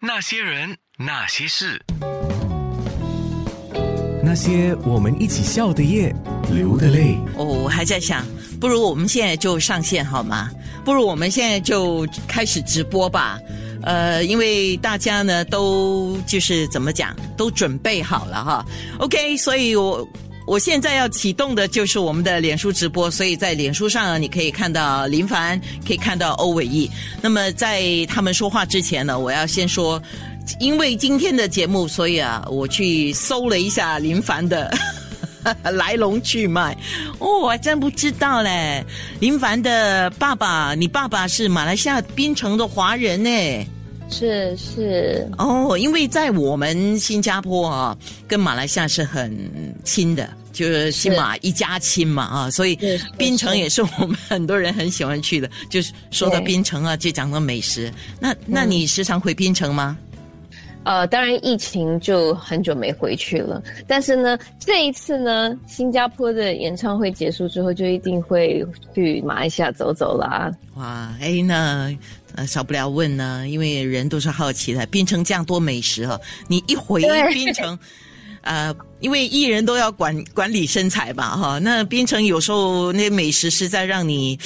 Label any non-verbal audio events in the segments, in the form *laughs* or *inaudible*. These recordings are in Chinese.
那些人，那些事，那些我们一起笑的夜，流的泪。哦，我还在想，不如我们现在就上线好吗？不如我们现在就开始直播吧。呃，因为大家呢都就是怎么讲，都准备好了哈。OK，所以我我现在要启动的就是我们的脸书直播，所以在脸书上你可以看到林凡，可以看到欧伟毅。那么在他们说话之前呢，我要先说，因为今天的节目，所以啊，我去搜了一下林凡的。*laughs* 来龙去脉，哦，我还真不知道嘞。林凡的爸爸，你爸爸是马来西亚槟城的华人呢？是是哦，因为在我们新加坡啊，跟马来西亚是很亲的，就是起码一家亲嘛啊，所以槟城也是我们很多人很喜欢去的。就是说到槟城啊，就讲到美食。那那你时常回槟城吗？呃，当然疫情就很久没回去了，但是呢，这一次呢，新加坡的演唱会结束之后，就一定会去马来西亚走走啦。哇，哎，那呃，少不了问呢，因为人都是好奇的。槟城这样多美食哈，你一回槟城，呃，因为艺人都要管管理身材吧哈，那槟城有时候那美食实在让你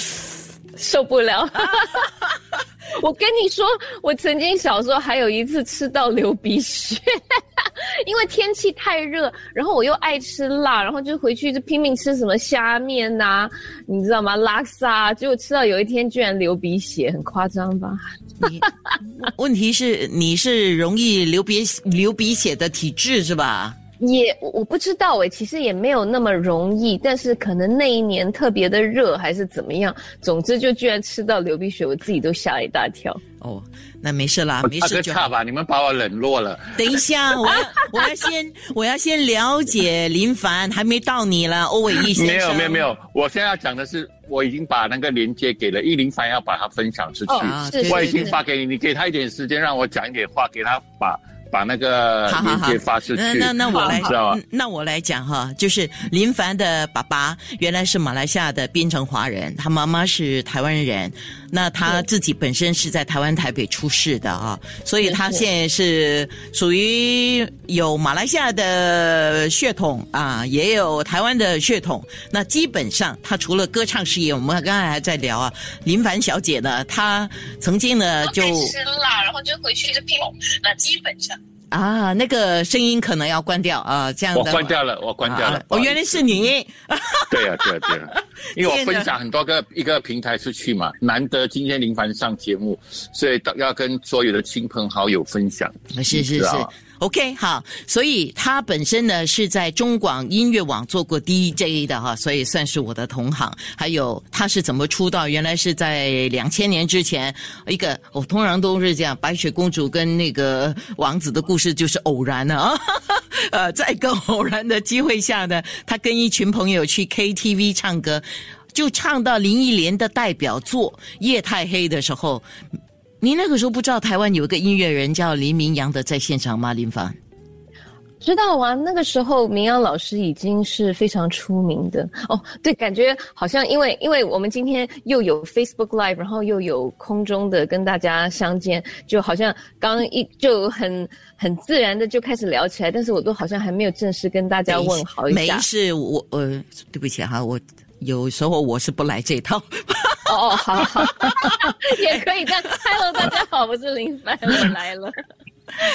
受不了。*laughs* *laughs* 我跟你说，我曾经小时候还有一次吃到流鼻血，*laughs* 因为天气太热，然后我又爱吃辣，然后就回去就拼命吃什么虾面呐，你知道吗？拉萨，结果吃到有一天居然流鼻血，很夸张吧？*laughs* 问题是你是容易流鼻流鼻血的体质是吧？也我不知道哎，其实也没有那么容易，但是可能那一年特别的热还是怎么样，总之就居然吃到流鼻血，我自己都吓了一大跳。哦，那没事啦，没事就差吧。你们把我冷落了。等一下，我要我要先我要先了解林凡，还没到你了，欧伟一先生。没有没有没有，我现在要讲的是，我已经把那个链接给了易林凡，要把它分享出去。我已经发给你，你给他一点时间，让我讲一点话，给他把。把那个链接发出去。那那我来，那我来讲哈，就是林凡的爸爸原来是马来西亚的槟城华人，他妈妈是台湾人。那他自己本身是在台湾台北出世的啊，所以他现在是属于有马来西亚的血统啊，也有台湾的血统。那基本上他除了歌唱事业，我们刚才还在聊啊，林凡小姐呢，她曾经呢就吃辣，然后就回去就拼。那基本上。啊，那个声音可能要关掉啊，这样的。我关掉了，我关掉了。我原来是你。对呀，对呀，对呀。因为我分享很多个一个平台出去嘛，难得今天林凡上节目，所以要跟所有的亲朋好友分享。是是是。OK，好，所以他本身呢是在中广音乐网做过 DJ 的哈，所以算是我的同行。还有他是怎么出道？原来是在两千年之前，一个我通常都是这样，白雪公主跟那个王子的故事就是偶然的啊。*laughs* 呃，在一个偶然的机会下呢，他跟一群朋友去 KTV 唱歌，就唱到林忆莲的代表作《夜太黑》的时候。你那个时候不知道台湾有一个音乐人叫林明阳的在现场吗？林凡知道啊，那个时候明阳老师已经是非常出名的哦。对，感觉好像因为因为我们今天又有 Facebook Live，然后又有空中的跟大家相见，就好像刚一就很很自然的就开始聊起来，但是我都好像还没有正式跟大家问好一下。没事，我呃，对不起哈，我有时候我是不来这套。哦，好好，*laughs* 也可以。但 Hello，大家好，我是林凡，我来了。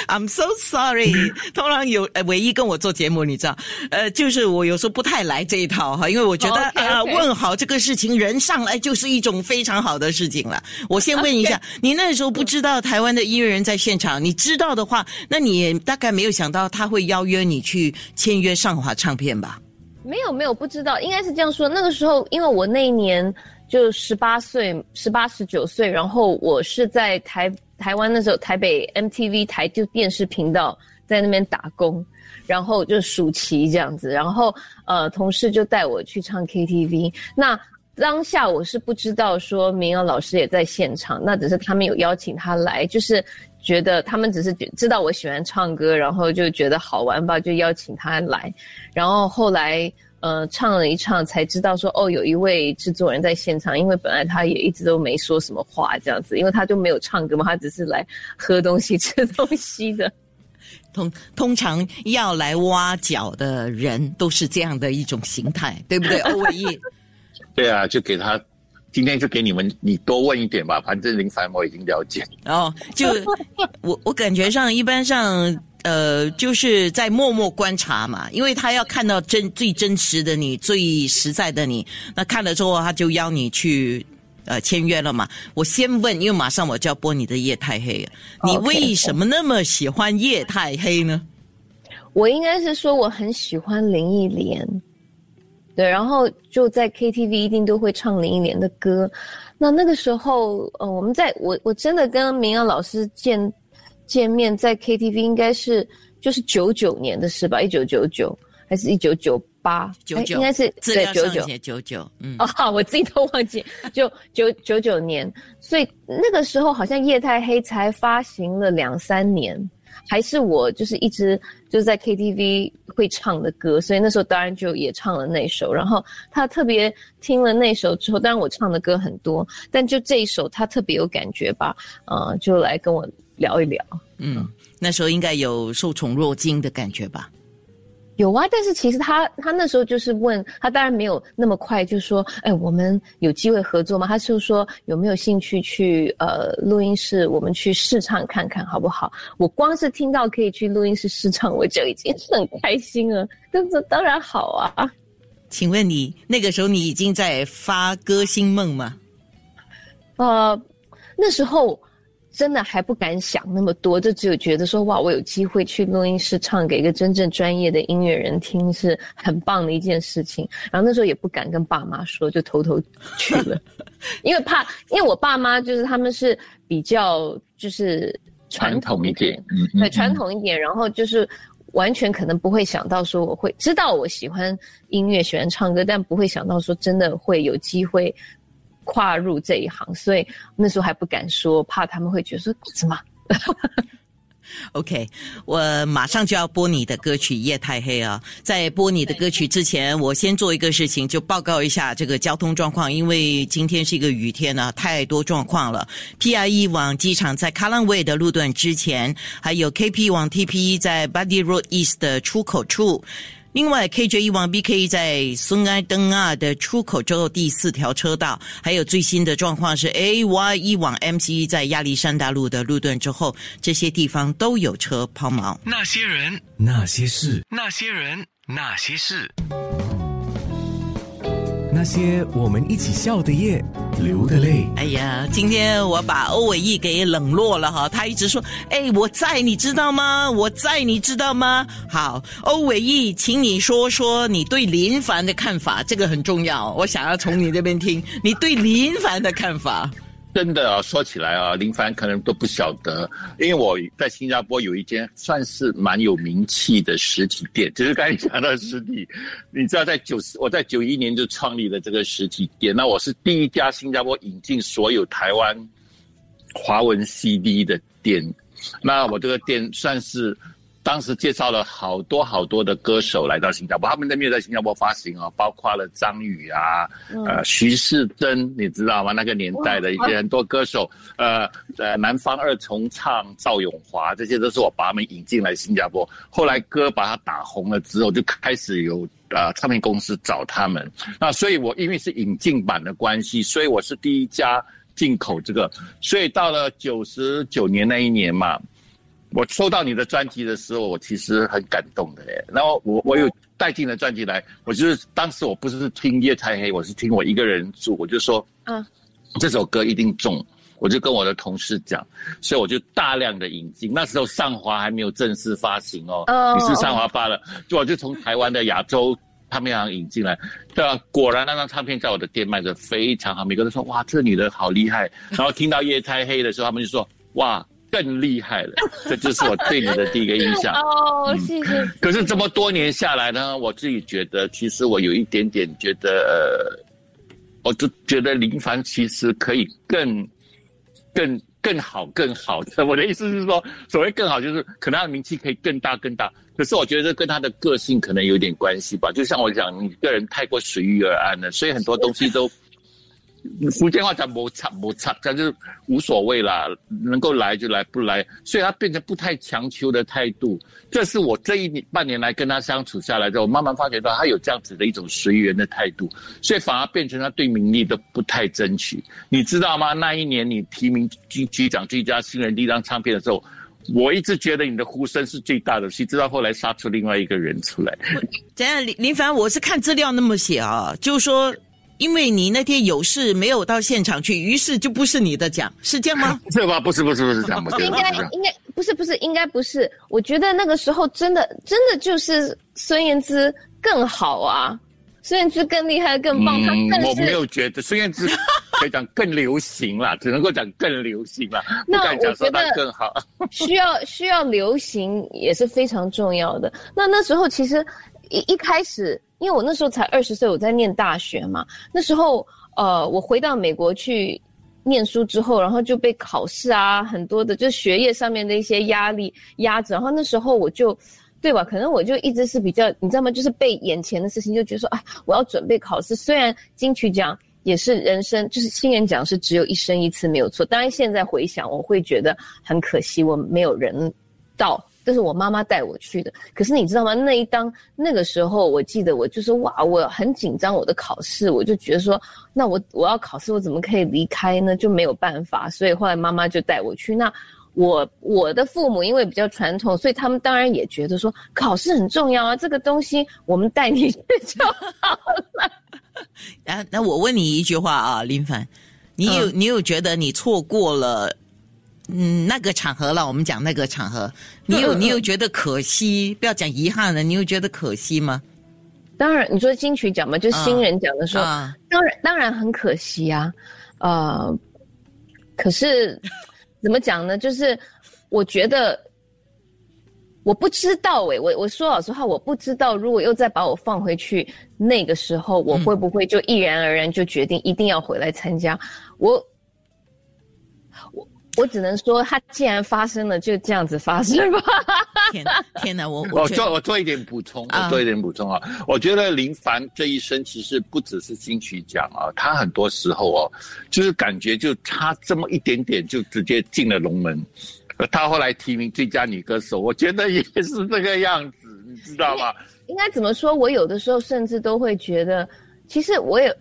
I'm so sorry。*laughs* 通常有唯一跟我做节目，你知道，呃，就是我有时候不太来这一套哈，因为我觉得啊，问好这个事情，人上来就是一种非常好的事情了。我先问一下，*laughs* 你那时候不知道台湾的音乐人在现场，你知道的话，那你大概没有想到他会邀约你去签约上华唱片吧？没有，没有，不知道，应该是这样说。那个时候，因为我那一年。就十八岁，十八十九岁，然后我是在台台湾那时候台北 MTV 台就电视频道在那边打工，然后就暑期这样子，然后呃同事就带我去唱 KTV。那当下我是不知道说明阳老师也在现场，那只是他们有邀请他来，就是觉得他们只是知道我喜欢唱歌，然后就觉得好玩吧，就邀请他来。然后后来呃唱了一唱，才知道说哦，有一位制作人在现场，因为本来他也一直都没说什么话这样子，因为他就没有唱歌嘛，他只是来喝东西、*laughs* 吃东西的。通通常要来挖角的人都是这样的一种形态，对不对？欧伟毅，对啊，就给他，今天就给你们，你多问一点吧，反正林凡我已经了解。哦，*laughs* 就我我感觉上一般上，呃，就是在默默观察嘛，因为他要看到真最真实的你，最实在的你，那看了之后他就邀你去。呃，签约了嘛？我先问，因为马上我就要播你的《夜太黑》，你为什么那么喜欢《夜太黑》呢？我应该是说我很喜欢林忆莲，对，然后就在 KTV 一定都会唱林忆莲的歌。那那个时候，呃，我们在我我真的跟明阳老师见见面，在 KTV 应该是就是九九年的事吧？一九九九还是一九九？八九九应该是对九九九九，嗯啊，我自己都忘记，就九九九年，所以那个时候好像夜太黑才发行了两三年，还是我就是一直就是在 KTV 会唱的歌，所以那时候当然就也唱了那首，然后他特别听了那首之后，当然我唱的歌很多，但就这一首他特别有感觉吧，呃，就来跟我聊一聊，嗯，那时候应该有受宠若惊的感觉吧。有啊，但是其实他他那时候就是问他，当然没有那么快就说，哎，我们有机会合作吗？他就说有没有兴趣去呃录音室，我们去试唱看看好不好？我光是听到可以去录音室试唱，我就已经很开心了。这这当然好啊。请问你那个时候你已经在发歌星梦吗？呃，那时候。真的还不敢想那么多，就只有觉得说哇，我有机会去录音室唱给一个真正专业的音乐人听，是很棒的一件事情。然后那时候也不敢跟爸妈说，就偷偷去了，*laughs* 因为怕，因为我爸妈就是他们是比较就是传统一点，对传统一点，然后就是完全可能不会想到说我会知道我喜欢音乐，喜欢唱歌，但不会想到说真的会有机会。跨入这一行，所以那时候还不敢说，怕他们会觉得说什么。OK，我马上就要播你的歌曲《夜太黑》啊！在播你的歌曲之前，我先做一个事情，就报告一下这个交通状况，因为今天是一个雨天呢，太多状况了。PIE 往机场在 k a l a n w a y 的路段之前，还有 KP 往 TPE 在 Buddy Road East 的出口处。另外，KJ 一往 BK 在孙埃登二的出口之后第四条车道，还有最新的状况是 AY 一往 MC 在亚历山大路的路段之后，这些地方都有车抛锚。那些人，那些事，那些人，那些事。那些我们一起笑的夜，流的泪。哎呀，今天我把欧伟毅给冷落了哈，他一直说：“哎，我在，你知道吗？我在，你知道吗？”好，欧伟毅，请你说说你对林凡的看法，这个很重要，我想要从你这边听你对林凡的看法。真的啊，说起来啊，林凡可能都不晓得，因为我在新加坡有一间算是蛮有名气的实体店，就是刚才讲到实体。*laughs* 你知道，在九十，我在九一年就创立了这个实体店，那我是第一家新加坡引进所有台湾华文 CD 的店，那我这个店算是。当时介绍了好多好多的歌手来到新加坡，他们那边在新加坡发行啊，包括了张宇啊，呃，徐世珍，你知道吗？那个年代的一些很多歌手，呃呃，南方二重唱赵永华，这些都是我把他们引进来新加坡。后来歌把他打红了之后，就开始有呃唱片公司找他们。那所以我因为是引进版的关系，所以我是第一家进口这个。所以到了九十九年那一年嘛。我收到你的专辑的时候，我其实很感动的嘞。然后我我有带进了专辑来，我就是当时我不是听夜太黑，我是听我一个人住，我就说，嗯，这首歌一定中，我就跟我的同事讲，所以我就大量的引进。那时候上华还没有正式发行哦，你是上华发了，就我就从台湾的亚洲唱片行引进来，对啊？果然那张唱片在我的店卖的非常好，每个人说哇，这女的好厉害。然后听到夜太黑的时候，他们就说哇。更厉害了，这就是我对你的第一个印象。*laughs* 哦，谢谢。可是这么多年下来呢，我自己觉得，其实我有一点点觉得，呃，我就觉得林凡其实可以更、更更好更好的。我的意思是说，所谓更好，就是可能他的名气可以更大更大。可是我觉得这跟他的个性可能有点关系吧。就像我讲，你个人太过随遇而安了，所以很多东西都。福建话讲摩擦摩擦，这就无所谓啦，能够来就来，不来，所以他变成不太强求的态度。这是我这一年半年来跟他相处下来之后，慢慢发觉到他有这样子的一种随缘的态度，所以反而变成他对名利都不太争取。你知道吗？那一年你提名金局长最佳新人第一张唱片的时候，我一直觉得你的呼声是最大的，谁知道后来杀出另外一个人出来？怎样？林林凡，我是看资料那么写啊，就是说。因为你那天有事没有到现场去，于是就不是你的奖，是这样吗？*laughs* 是吧？不是，不是，不是这样。应该应该不是，不是，应该不是。我觉得那个时候真的真的就是孙燕姿更好啊，孙燕姿更厉害、更棒。他更我没有觉得孙燕姿 *laughs* 可以讲更流行了，只能够讲更流行了。那我觉得更好。*laughs* 需要需要流行也是非常重要的。那那时候其实一一开始。因为我那时候才二十岁，我在念大学嘛。那时候，呃，我回到美国去念书之后，然后就被考试啊，很多的就学业上面的一些压力压着。然后那时候我就，对吧？可能我就一直是比较，你知道吗？就是被眼前的事情就觉得说，啊，我要准备考试。虽然金曲奖也是人生，就是新人奖是只有一生一次，没有错。当然现在回想，我会觉得很可惜，我没有人到。这是我妈妈带我去的，可是你知道吗？那一当那个时候，我记得我就是哇，我很紧张我的考试，我就觉得说，那我我要考试，我怎么可以离开呢？就没有办法，所以后来妈妈就带我去。那我我的父母因为比较传统，所以他们当然也觉得说考试很重要啊，这个东西我们带你 *laughs* 去就好了。*laughs* 啊，那我问你一句话啊，林凡，你有你有觉得你错过了？嗯，那个场合了，我们讲那个场合，你有你有觉得可惜？不要讲遗憾了，你有觉得可惜吗？当然，你说金曲奖嘛，就新人奖的时候，当然当然很可惜啊，呃，可是怎么讲呢？就是我觉得我不知道诶，我我说老实话，我不知道，如果又再把我放回去那个时候，我会不会就毅然而然就决定一定要回来参加？我我。我只能说，它既然发生了，就这样子发生吧。*laughs* 天天哪，我我做我做一点补充，我做一点补充啊。我觉得林凡这一生其实不只是金曲奖啊，他很多时候哦，就是感觉就差这么一点点，就直接进了龙门。他后来提名最佳女歌手，我觉得也是这个样子，你知道吗？应该怎么说？我有的时候甚至都会觉得，其实我也。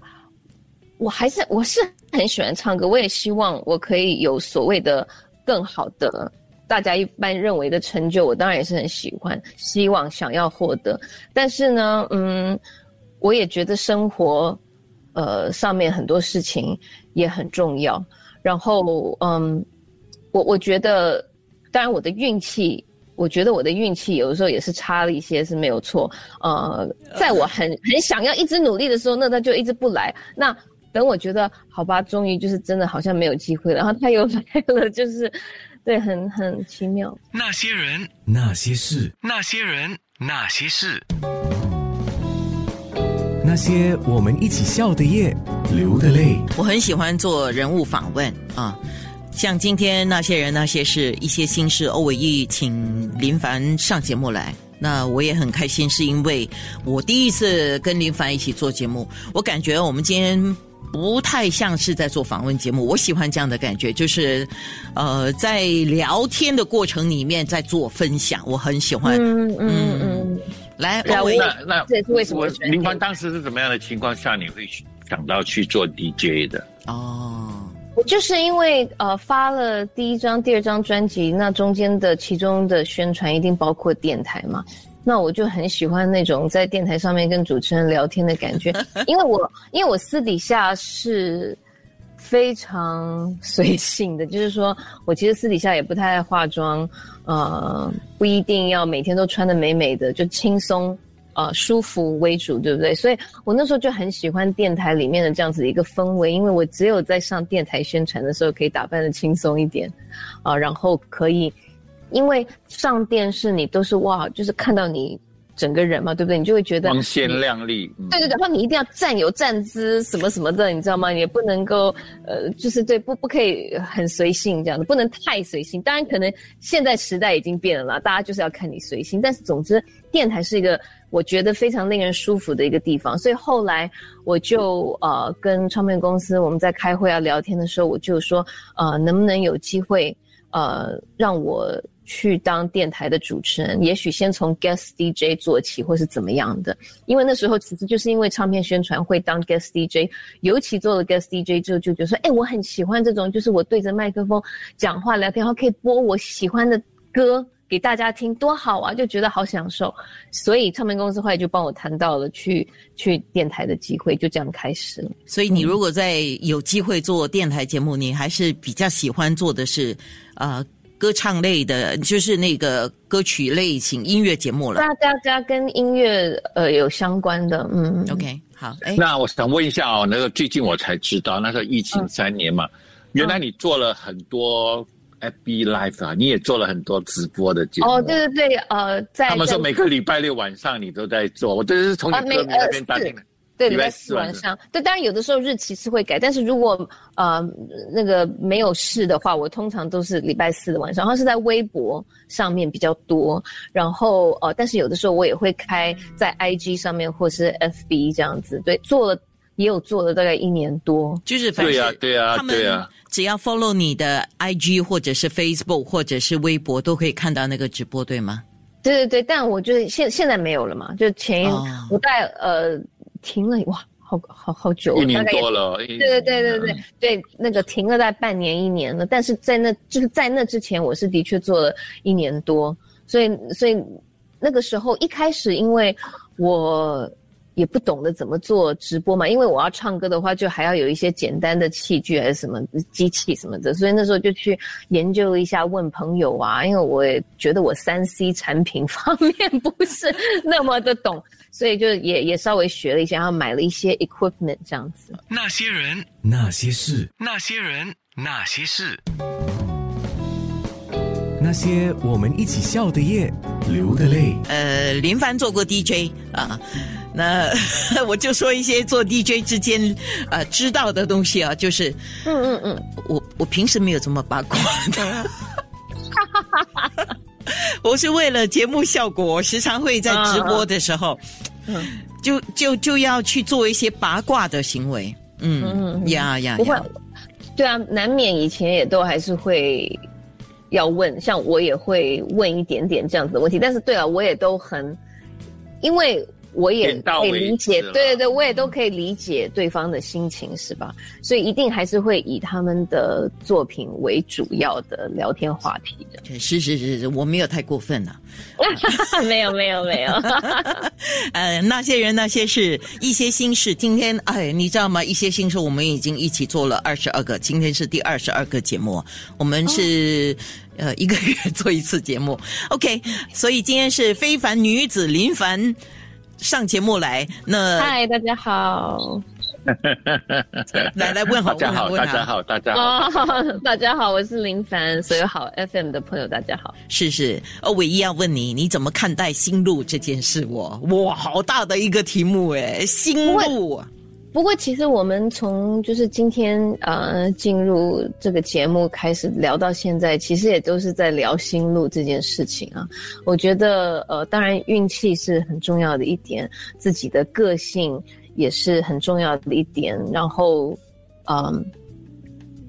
我还是我是很喜欢唱歌，我也希望我可以有所谓的更好的大家一般认为的成就，我当然也是很喜欢，希望想要获得。但是呢，嗯，我也觉得生活，呃，上面很多事情也很重要。然后，嗯，我我觉得，当然我的运气，我觉得我的运气有的时候也是差了一些，是没有错。呃，在我很很想要一直努力的时候，那他就一直不来。那等我觉得好吧，终于就是真的好像没有机会了，然后他又来了，就是对，很很奇妙。那些人，那些事，那些人，那些事，那些我们一起笑的夜，流的泪。我很喜欢做人物访问啊，像今天那些人那些事，一些心事，欧伟毅请林凡上节目来。那我也很开心，是因为我第一次跟林凡一起做节目，我感觉我们今天。不太像是在做访问节目，我喜欢这样的感觉，就是，呃，在聊天的过程里面在做分享，我很喜欢。嗯嗯嗯，来，那那这是为什么？林芳当时是怎么样的情况下你会想到去做 DJ 的？哦，我就是因为呃发了第一张、第二张专辑，那中间的其中的宣传一定包括电台嘛。那我就很喜欢那种在电台上面跟主持人聊天的感觉，*laughs* 因为我因为我私底下是非常随性的，就是说我其实私底下也不太爱化妆，呃，不一定要每天都穿的美美的，就轻松呃舒服为主，对不对？所以我那时候就很喜欢电台里面的这样子的一个氛围，因为我只有在上电台宣传的时候可以打扮的轻松一点，啊，然后可以。因为上电视，你都是哇，就是看到你整个人嘛，对不对？你就会觉得光鲜亮丽。对对对，然后你一定要站有站姿什么什么的，你知道吗？也不能够呃，就是对不不可以很随性这样的，不能太随性。当然，可能现在时代已经变了啦，大家就是要看你随性。但是总之，电台是一个我觉得非常令人舒服的一个地方。所以后来我就呃跟唱片公司我们在开会啊聊天的时候，我就说呃能不能有机会呃让我。去当电台的主持人，也许先从 guest DJ 做起，或是怎么样的。因为那时候其实就是因为唱片宣传会当 guest DJ，尤其做了 guest DJ 之后，就觉得说，哎，我很喜欢这种，就是我对着麦克风讲话聊天，然后可以播我喜欢的歌给大家听，多好啊！就觉得好享受。所以唱片公司后来就帮我谈到了去去电台的机会，就这样开始了。所以你如果在有机会做电台节目，你还是比较喜欢做的是，呃。歌唱类的，就是那个歌曲类型音乐节目了。大家家跟音乐呃有相关的，嗯，OK，好。那我想问一下哦，那个最近我才知道，那时候疫情三年嘛，原来你做了很多 FB Live 啊，你也做了很多直播的节目。哦，对对对，呃，在他们说每个礼拜六晚上你都在做，我这是从你歌迷那边打听的。对，礼拜四晚上。对，当然有的时候日期是会改，但是如果呃那个没有事的话，我通常都是礼拜四的晚上，然后是在微博上面比较多。然后呃，但是有的时候我也会开在 IG 上面或是 FB 这样子。对，做了也有做了大概一年多。就是对呀，对呀，对呀。只要 follow 你的 IG 或者是 Facebook 或者是微博，都可以看到那个直播，对吗？对对对，但我就是现现在没有了嘛，就前一我在呃。停了哇，好好好久，一年多了。对对对对对对，那个停了在半年一年了。但是在那就是在那之前，我是的确做了一年多。所以所以那个时候一开始，因为我也不懂得怎么做直播嘛，因为我要唱歌的话，就还要有一些简单的器具还是什么机器什么的。所以那时候就去研究了一下，问朋友啊，因为我也觉得我三 C 产品 *laughs* 方面不是那么的懂。所以就也也稍微学了一下，然后买了一些 equipment 这样子。那些人，那些事，那些人，那些事，那些我们一起笑的夜，流的泪。呃，林凡做过 DJ 啊，那 *laughs* 我就说一些做 DJ 之间呃知道的东西啊，就是嗯嗯嗯，我我平时没有这么八卦的。*laughs* 我是为了节目效果，时常会在直播的时候，嗯，就就就要去做一些八卦的行为，嗯呀呀，不会，对啊，难免以前也都还是会要问，像我也会问一点点这样子的问题，但是对啊，我也都很，因为。我也可以理解，对对对，我也都可以理解对方的心情，是吧？所以一定还是会以他们的作品为主要的聊天话题的。是是是是，我没有太过分 *laughs* 了。没有没有没有。呃，那些人那些事，一些心事。今天哎，你知道吗？一些心事，我们已经一起做了二十二个，今天是第二十二个节目。我们是呃一个月做一次节目，OK。所以今天是非凡女子林凡。上节目来，那嗨，大家好，*laughs* 来来问好，大家好，大家好，大家好，*laughs* 大家好，我是林凡，所有好 FM 的朋友，大家好，是是，哦，唯一要问你，你怎么看待新路这件事？我哇，好大的一个题目哎，新路。不过，其实我们从就是今天呃进入这个节目开始聊到现在，其实也都是在聊心路这件事情啊。我觉得呃，当然运气是很重要的一点，自己的个性也是很重要的一点，然后嗯，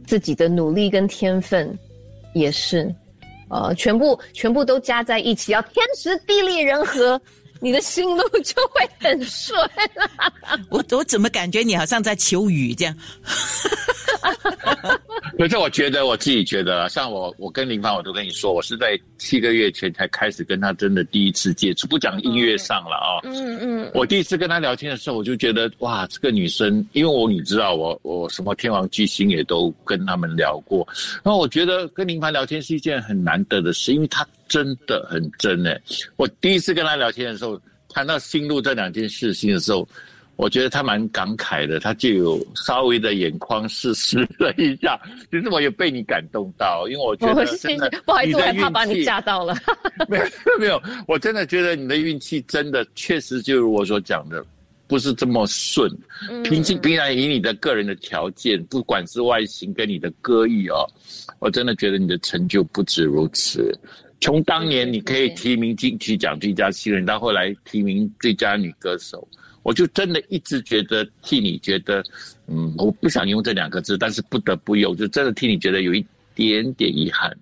自己的努力跟天分也是，呃，全部全部都加在一起，要天时地利人和。你的心路就会很顺。*laughs* 我我怎么感觉你好像在求雨这样？*laughs* 可是我觉得我自己觉得，像我我跟林凡，我都跟你说，我是在七个月前才开始跟他真的第一次接触，不讲音乐上了啊。嗯嗯。我第一次跟他聊天的时候，我就觉得哇，这个女生，因为我你知道，我我什么天王巨星也都跟他们聊过，然后我觉得跟林凡聊天是一件很难得的事，因为他真的很真诶。我第一次跟他聊天的时候，谈到心路这两件事情的时候。我觉得他蛮感慨的，他就有稍微的眼眶湿湿了一下。*laughs* 其实我也被你感动到，因为我觉得真的，不好意思，我怕把你吓到了。*laughs* 没有 *laughs* 没有，我真的觉得你的运气真的确实就是我所讲的，不是这么顺。平静平然以你的个人的条件，不管是外形跟你的歌艺哦，我真的觉得你的成就不止如此。从当年你可以提名金曲奖最佳新人，到后来提名最佳女歌手，我就真的一直觉得替你觉得，嗯，我不想用这两个字，但是不得不用，就真的替你觉得有一点点遗憾。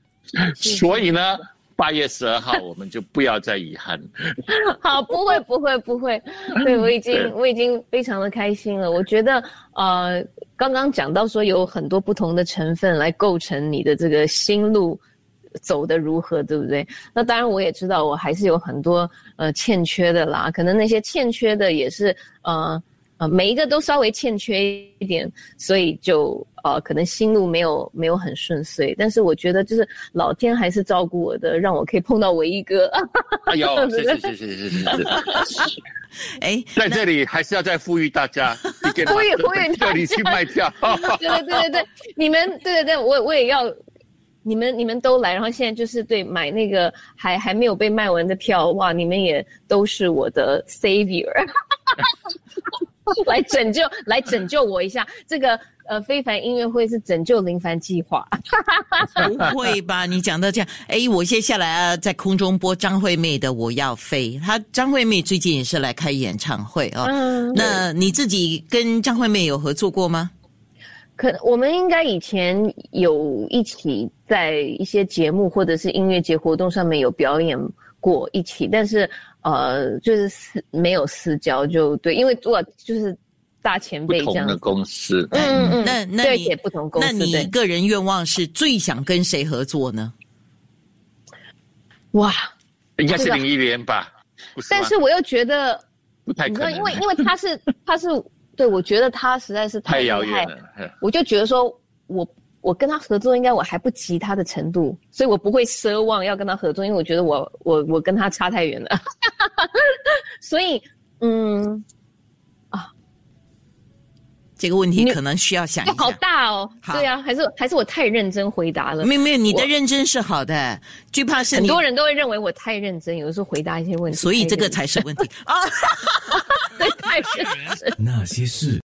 所以呢，八月十二号我们就不要再遗憾。*laughs* 好，不会不会不会，对我已经我已经非常的开心了。我觉得呃，刚刚讲到说有很多不同的成分来构成你的这个心路。走的如何，对不对？那当然，我也知道我还是有很多呃欠缺的啦，可能那些欠缺的也是呃呃每一个都稍微欠缺一点，所以就呃可能心路没有没有很顺遂。但是我觉得就是老天还是照顾我的，让我可以碰到唯一哥。哎呦，谢谢谢谢谢谢谢谢。*laughs* 哎，在这里还是要再呼吁大家，*laughs* 呼吁呼吁叫你去卖掉。对对对对对，你们对对对，我我也要你们你们都来，然后现在就是对买那个还还没有被卖完的票，哇！你们也都是我的 savior，*laughs* 来拯救来拯救我一下。这个呃非凡音乐会是拯救林凡计划，不会吧？你讲到这样，哎，我接下来啊在空中播张惠妹的《我要飞》，她张惠妹最近也是来开演唱会哦。那你自己跟张惠妹有合作过吗？可我们应该以前有一起在一些节目或者是音乐节活动上面有表演过一起，但是呃，就是私没有私交，就对，因为我就是大前辈这样。的公司，嗯嗯，那那你不同公司，那你个人愿望是最想跟谁合作呢？哇，应该是林忆莲吧？但是我又觉得不太可能，因为因为他是他是。对，我觉得他实在是太遥远了。我就觉得说，我我跟他合作，应该我还不及他的程度，所以我不会奢望要跟他合作，因为我觉得我我我跟他差太远了。*laughs* 所以，嗯，啊，这个问题可能需要想一下。好大哦，对啊，还是还是我太认真回答了。没有没有，你的认真是好的，最怕是很多人都会认为我太认真，有的时候回答一些问题，所以这个才是问题啊。*laughs* *laughs* 对，太认真。那些事。